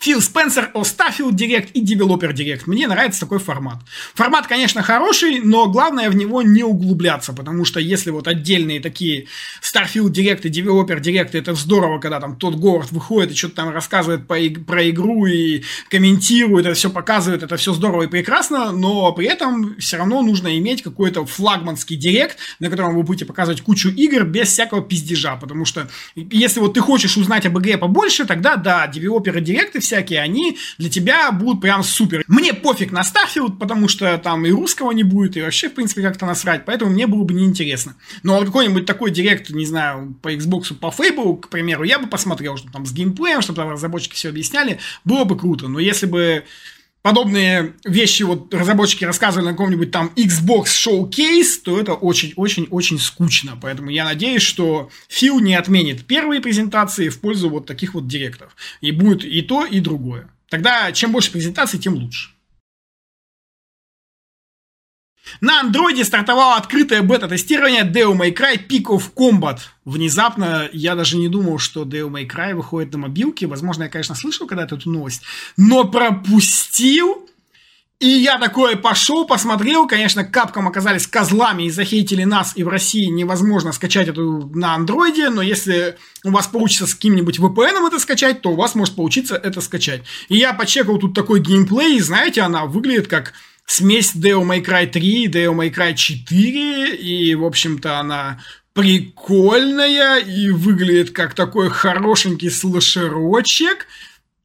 Фил Спенсер о Starfield Direct и Developer Direct. Мне нравится такой формат. Формат, конечно, хороший, но главное в него не углубляться, потому что если вот отдельные такие Starfield Direct и Developer Direct, это здорово, когда там тот Говард выходит и что-то там рассказывает по, про игру и комментирует, это все показывает, это все здорово и прекрасно, но при этом все равно нужно иметь какой-то флагманский Директ, на котором вы будете показывать кучу игр без всякого пиздежа, потому что если вот ты хочешь узнать об игре побольше, тогда да, Direct и всякие, они для тебя будут прям супер. Мне пофиг на Starfield, потому что там и русского не будет, и вообще, в принципе, как-то насрать, поэтому мне было бы неинтересно. Но какой-нибудь такой директ, не знаю, по Xbox, по Fable, к примеру, я бы посмотрел, что там с геймплеем, чтобы там разработчики все объясняли, было бы круто. Но если бы подобные вещи вот разработчики рассказывали на каком-нибудь там Xbox Showcase, то это очень-очень-очень скучно. Поэтому я надеюсь, что Фил не отменит первые презентации в пользу вот таких вот директов. И будет и то, и другое. Тогда чем больше презентаций, тем лучше. На андроиде стартовало открытое бета-тестирование Devil May Cry Peak of Combat. Внезапно я даже не думал, что Devil May Cry выходит на мобилке. Возможно, я, конечно, слышал когда-то эту новость, но пропустил. И я такой пошел, посмотрел. Конечно, капком оказались козлами и захейтили нас, и в России невозможно скачать эту на андроиде, но если у вас получится с каким-нибудь VPN это скачать, то у вас может получиться это скачать. И я почекал тут такой геймплей, и знаете, она выглядит как смесь Devil May Cry 3 и Devil May Cry 4, и, в общем-то, она прикольная и выглядит как такой хорошенький слэшерочек.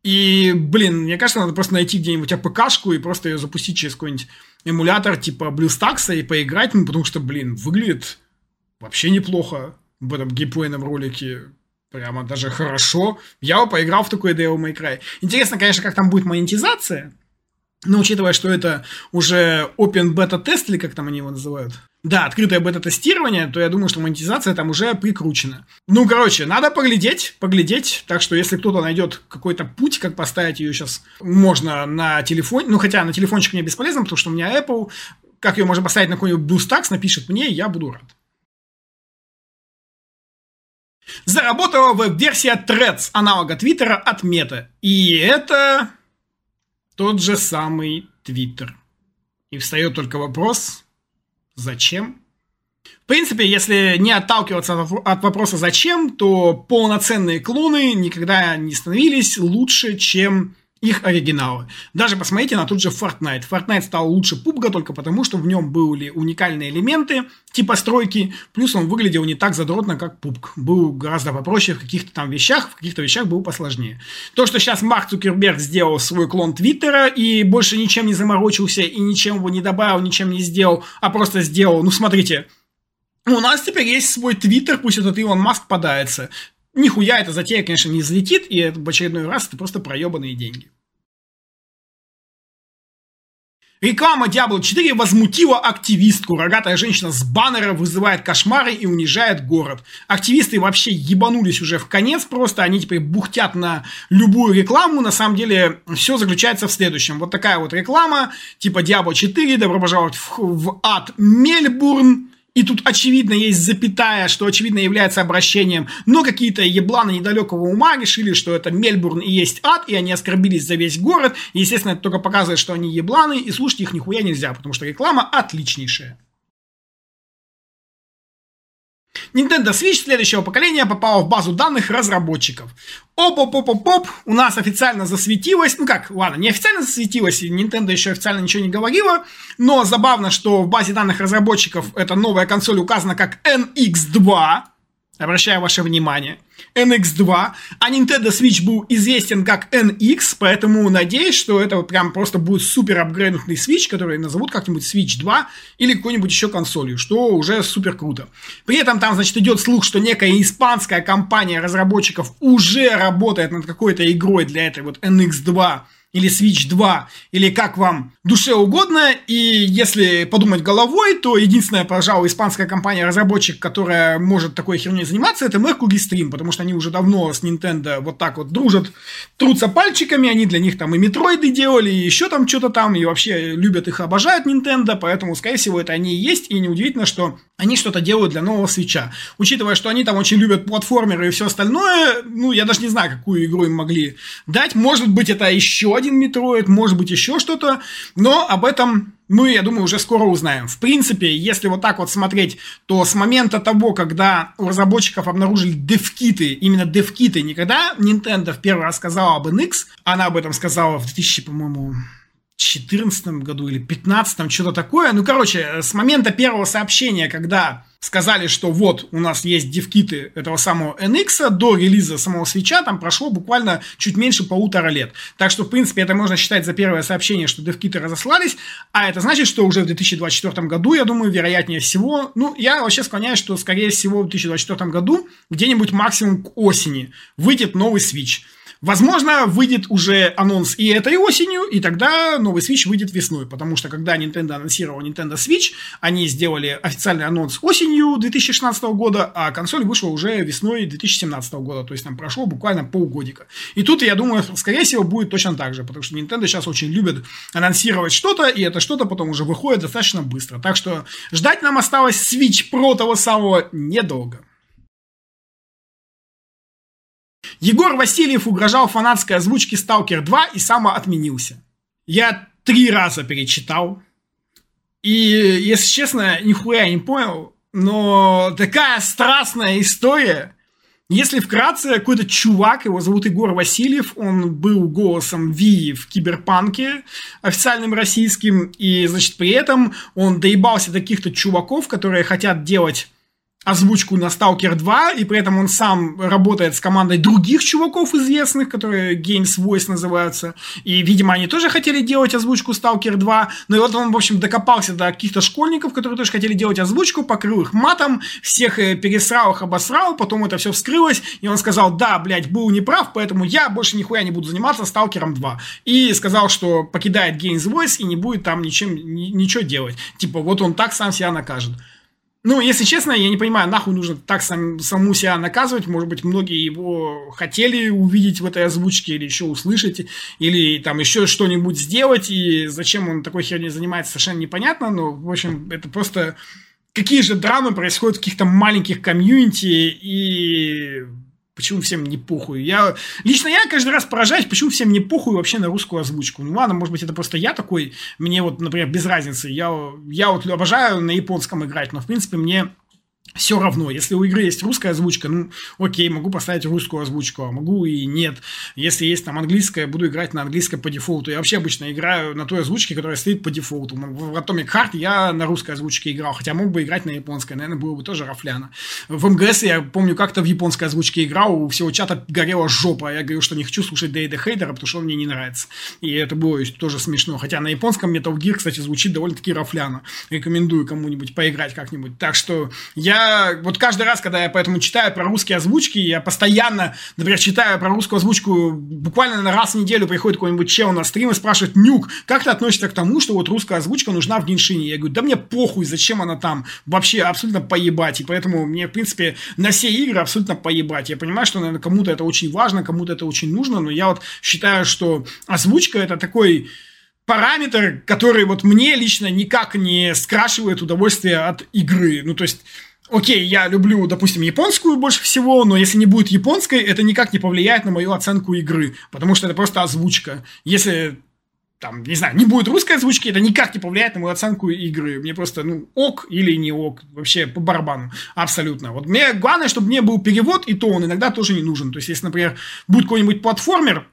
И, блин, мне кажется, надо просто найти где-нибудь АПКшку и просто ее запустить через какой-нибудь эмулятор типа BlueStacks и поиграть, ну, потому что, блин, выглядит вообще неплохо в этом геймплейном ролике. Прямо даже хорошо. Я поиграл в такой Devil May Cry. Интересно, конечно, как там будет монетизация. Но учитывая, что это уже open beta тест или как там они его называют, да, открытое бета-тестирование, то я думаю, что монетизация там уже прикручена. Ну, короче, надо поглядеть, поглядеть. Так что, если кто-то найдет какой-то путь, как поставить ее сейчас, можно на телефоне. Ну, хотя на телефончик мне бесполезно, потому что у меня Apple. Как ее можно поставить на какой-нибудь BlueStacks, напишет мне, я буду рад. Заработала веб-версия Threads, аналога Твиттера от Мета. И это тот же самый Твиттер. И встает только вопрос, зачем? В принципе, если не отталкиваться от вопроса «зачем», то полноценные клоны никогда не становились лучше, чем их оригиналы. Даже посмотрите на тот же Fortnite. Fortnite стал лучше PUBG только потому, что в нем были уникальные элементы типа стройки, плюс он выглядел не так задротно, как PUBG. Был гораздо попроще в каких-то там вещах, в каких-то вещах был посложнее. То, что сейчас Марк Цукерберг сделал свой клон Твиттера и больше ничем не заморочился и ничем его не добавил, ничем не сделал, а просто сделал, ну смотрите, у нас теперь есть свой твиттер, пусть этот Илон Маск подается. Нихуя эта затея, конечно, не взлетит, и в очередной раз это просто проебанные деньги. Реклама Diablo 4 возмутила активистку. Рогатая женщина с баннера вызывает кошмары и унижает город. Активисты вообще ебанулись уже в конец просто. Они теперь бухтят на любую рекламу. На самом деле все заключается в следующем. Вот такая вот реклама типа Diablo 4. Добро пожаловать в, в ад Мельбурн. И тут очевидно есть запятая, что очевидно является обращением, но какие-то ебланы недалекого ума решили, что это Мельбурн и есть ад, и они оскорбились за весь город. И, естественно, это только показывает, что они ебланы, и слушать их нихуя нельзя, потому что реклама отличнейшая. Nintendo Switch следующего поколения попала в базу данных разработчиков. Оп-оп-оп-оп-оп, у нас официально засветилось, ну как, ладно, не официально засветилось, Nintendo еще официально ничего не говорила, но забавно, что в базе данных разработчиков эта новая консоль указана как NX2, обращаю ваше внимание, NX2, а Nintendo Switch был известен как NX, поэтому надеюсь, что это прям просто будет супер апгрейдный Switch, который назовут как-нибудь Switch 2 или какой-нибудь еще консолью, что уже супер круто. При этом там, значит, идет слух, что некая испанская компания разработчиков уже работает над какой-то игрой для этой вот NX2 или Switch 2, или как вам душе угодно. И если подумать головой, то единственная, пожалуй, испанская компания-разработчик, которая может такой херней заниматься, это Mercury Stream, потому что они уже давно с Nintendo вот так вот дружат, трутся пальчиками, они для них там и метроиды делали, и еще там что-то там, и вообще любят их, обожают Nintendo, поэтому, скорее всего, это они и есть, и неудивительно, что они что-то делают для нового свеча. Учитывая, что они там очень любят платформеры и все остальное, ну, я даже не знаю, какую игру им могли дать. Может быть, это еще один Metroid, может быть, еще что-то, но об этом мы, я думаю, уже скоро узнаем. В принципе, если вот так вот смотреть, то с момента того, когда у разработчиков обнаружили девкиты, именно девкиты, не когда Nintendo в первый раз сказала об NX, она об этом сказала в 2000, по-моему, 2014 году или 2015, что-то такое. Ну, короче, с момента первого сообщения, когда сказали, что вот у нас есть девкиты этого самого NX до релиза самого Switch а, там прошло буквально чуть меньше полутора лет. Так что, в принципе, это можно считать за первое сообщение, что девкиты разослались, а это значит, что уже в 2024 году, я думаю, вероятнее всего, ну, я вообще склоняюсь, что, скорее всего, в 2024 году, где-нибудь максимум к осени, выйдет новый свич. Возможно, выйдет уже анонс и этой осенью, и тогда новый Switch выйдет весной, потому что когда Nintendo анонсировал Nintendo Switch, они сделали официальный анонс осенью 2016 года, а консоль вышла уже весной 2017 года, то есть там прошло буквально полгодика. И тут, я думаю, скорее всего, будет точно так же, потому что Nintendo сейчас очень любит анонсировать что-то, и это что-то потом уже выходит достаточно быстро. Так что ждать нам осталось Switch Pro того самого недолго. Егор Васильев угрожал фанатской озвучке Stalker 2 и самоотменился. Я три раза перечитал. И, если честно, нихуя не понял. Но такая страстная история. Если вкратце, какой-то чувак, его зовут Егор Васильев, он был голосом Ви в Киберпанке, официальным российским, и, значит, при этом он доебался до каких-то чуваков, которые хотят делать озвучку на Stalker 2, и при этом он сам работает с командой других чуваков известных, которые Games Voice называются, и, видимо, они тоже хотели делать озвучку Stalker 2, но и вот он, в общем, докопался до каких-то школьников, которые тоже хотели делать озвучку, покрыл их матом, всех э, пересрал их, обосрал, потом это все вскрылось, и он сказал, да, блядь, был неправ, поэтому я больше нихуя не буду заниматься Сталкером 2. И сказал, что покидает Games Voice и не будет там ничем, ничего делать. Типа, вот он так сам себя накажет. Ну, если честно, я не понимаю, нахуй нужно так сам, саму себя наказывать. Может быть, многие его хотели увидеть в этой озвучке или еще услышать, или там еще что-нибудь сделать, и зачем он такой херней занимается, совершенно непонятно. Но, в общем, это просто какие же драмы происходят в каких-то маленьких комьюнити, и Почему всем не похуй? Я, лично я каждый раз поражаюсь, почему всем не похуй вообще на русскую озвучку. Ну ладно, может быть, это просто я такой, мне вот, например, без разницы. Я, я вот обожаю на японском играть, но, в принципе, мне все равно, если у игры есть русская озвучка, ну, окей, могу поставить русскую озвучку, а могу и нет. Если есть там английская, буду играть на английской по дефолту. Я вообще обычно играю на той озвучке, которая стоит по дефолту. В Atomic Heart я на русской озвучке играл, хотя мог бы играть на японской, наверное, было бы тоже рафляно. В МГС я помню, как-то в японской озвучке играл, у всего чата горела жопа, я говорю, что не хочу слушать Дейда Хейдера, потому что он мне не нравится. И это было тоже смешно. Хотя на японском Metal Gear, кстати, звучит довольно-таки рафляно. Рекомендую кому-нибудь поиграть как-нибудь. Так что я вот каждый раз, когда я поэтому читаю про русские озвучки, я постоянно, например, читаю про русскую озвучку, буквально на раз в неделю приходит какой-нибудь чел на стрим и спрашивает, Нюк, как ты относишься к тому, что вот русская озвучка нужна в Геншине? Я говорю, да мне похуй, зачем она там? Вообще абсолютно поебать. И поэтому мне, в принципе, на все игры абсолютно поебать. Я понимаю, что, наверное, кому-то это очень важно, кому-то это очень нужно, но я вот считаю, что озвучка это такой параметр, который вот мне лично никак не скрашивает удовольствие от игры. Ну, то есть, окей, я люблю, допустим, японскую больше всего, но если не будет японской, это никак не повлияет на мою оценку игры, потому что это просто озвучка. Если там, не знаю, не будет русской озвучки, это никак не повлияет на мою оценку игры. Мне просто, ну, ок или не ок, вообще по барабану, абсолютно. Вот мне главное, чтобы мне был перевод, и то он иногда тоже не нужен. То есть, если, например, будет какой-нибудь платформер,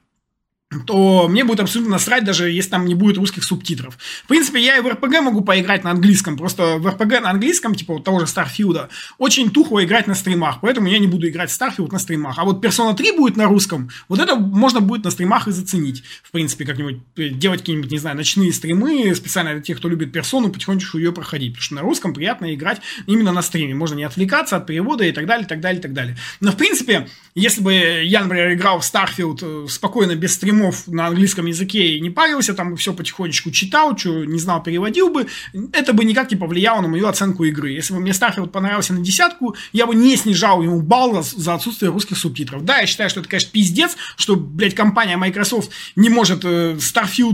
то мне будет абсолютно насрать, даже если там не будет русских субтитров. В принципе, я и в РПГ могу поиграть на английском, просто в РПГ на английском, типа вот того же Старфилда, очень тухло играть на стримах, поэтому я не буду играть в Starfield на стримах. А вот Persona 3 будет на русском, вот это можно будет на стримах и заценить. В принципе, как-нибудь э, делать какие-нибудь, не знаю, ночные стримы, специально для тех, кто любит персону, потихонечку ее проходить, потому что на русском приятно играть именно на стриме, можно не отвлекаться от перевода и так далее, так далее, так далее. Но, в принципе, если бы я, например, играл в Starfield э, спокойно, без стрима, стримов на английском языке и не парился, там все потихонечку читал, что не знал, переводил бы, это бы никак не повлияло на мою оценку игры. Если бы мне Starfield понравился на десятку, я бы не снижал ему балл за отсутствие русских субтитров. Да, я считаю, что это, конечно, пиздец, что, блядь, компания Microsoft не может э,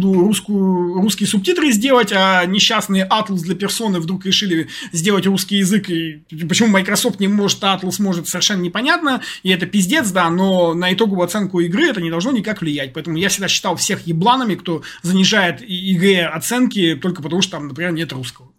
русскую, русские субтитры сделать, а несчастные Atlas для персоны вдруг решили сделать русский язык. И почему Microsoft не может, а Atlas может, совершенно непонятно. И это пиздец, да, но на итоговую оценку игры это не должно никак влиять. Поэтому я всегда считал всех ебланами, кто занижает игре оценки только потому, что там, например, нет русского.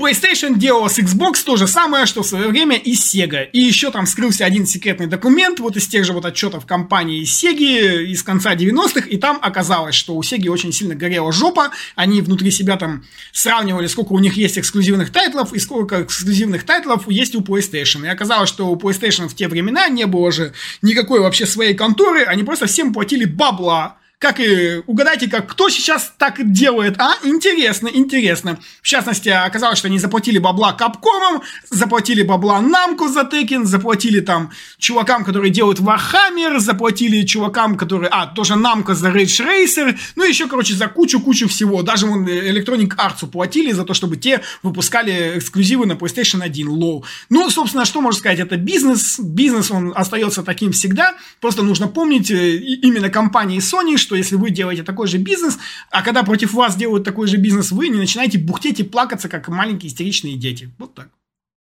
PlayStation делала с Xbox то же самое, что в свое время и Sega. И еще там скрылся один секретный документ, вот из тех же вот отчетов компании Sega из конца 90-х, и там оказалось, что у Sega очень сильно горела жопа, они внутри себя там сравнивали, сколько у них есть эксклюзивных тайтлов, и сколько эксклюзивных тайтлов есть у PlayStation. И оказалось, что у PlayStation в те времена не было же никакой вообще своей конторы, они просто всем платили бабла Как и угадайте, как кто сейчас так делает, а? Интересно, интересно. В частности, оказалось, что они заплатили бабла Capcom ам, заплатили бабла Namco за Tekken, заплатили там чувакам, которые делают Warhammer, заплатили чувакам, которые... А, тоже Namco за Rage Racer, ну еще, короче, за кучу-кучу всего. Даже вон Electronic Arts уплатили за то, чтобы те выпускали эксклюзивы на PlayStation 1, лол. Ну, собственно, что можно сказать, это бизнес, бизнес, он остается таким всегда, просто нужно помнить э, именно компании Sony, что если вы делаете такой же бизнес, а когда против вас делают такой же бизнес, вы не начинаете бухтеть и плакаться, как маленькие истеричные дети. Вот так.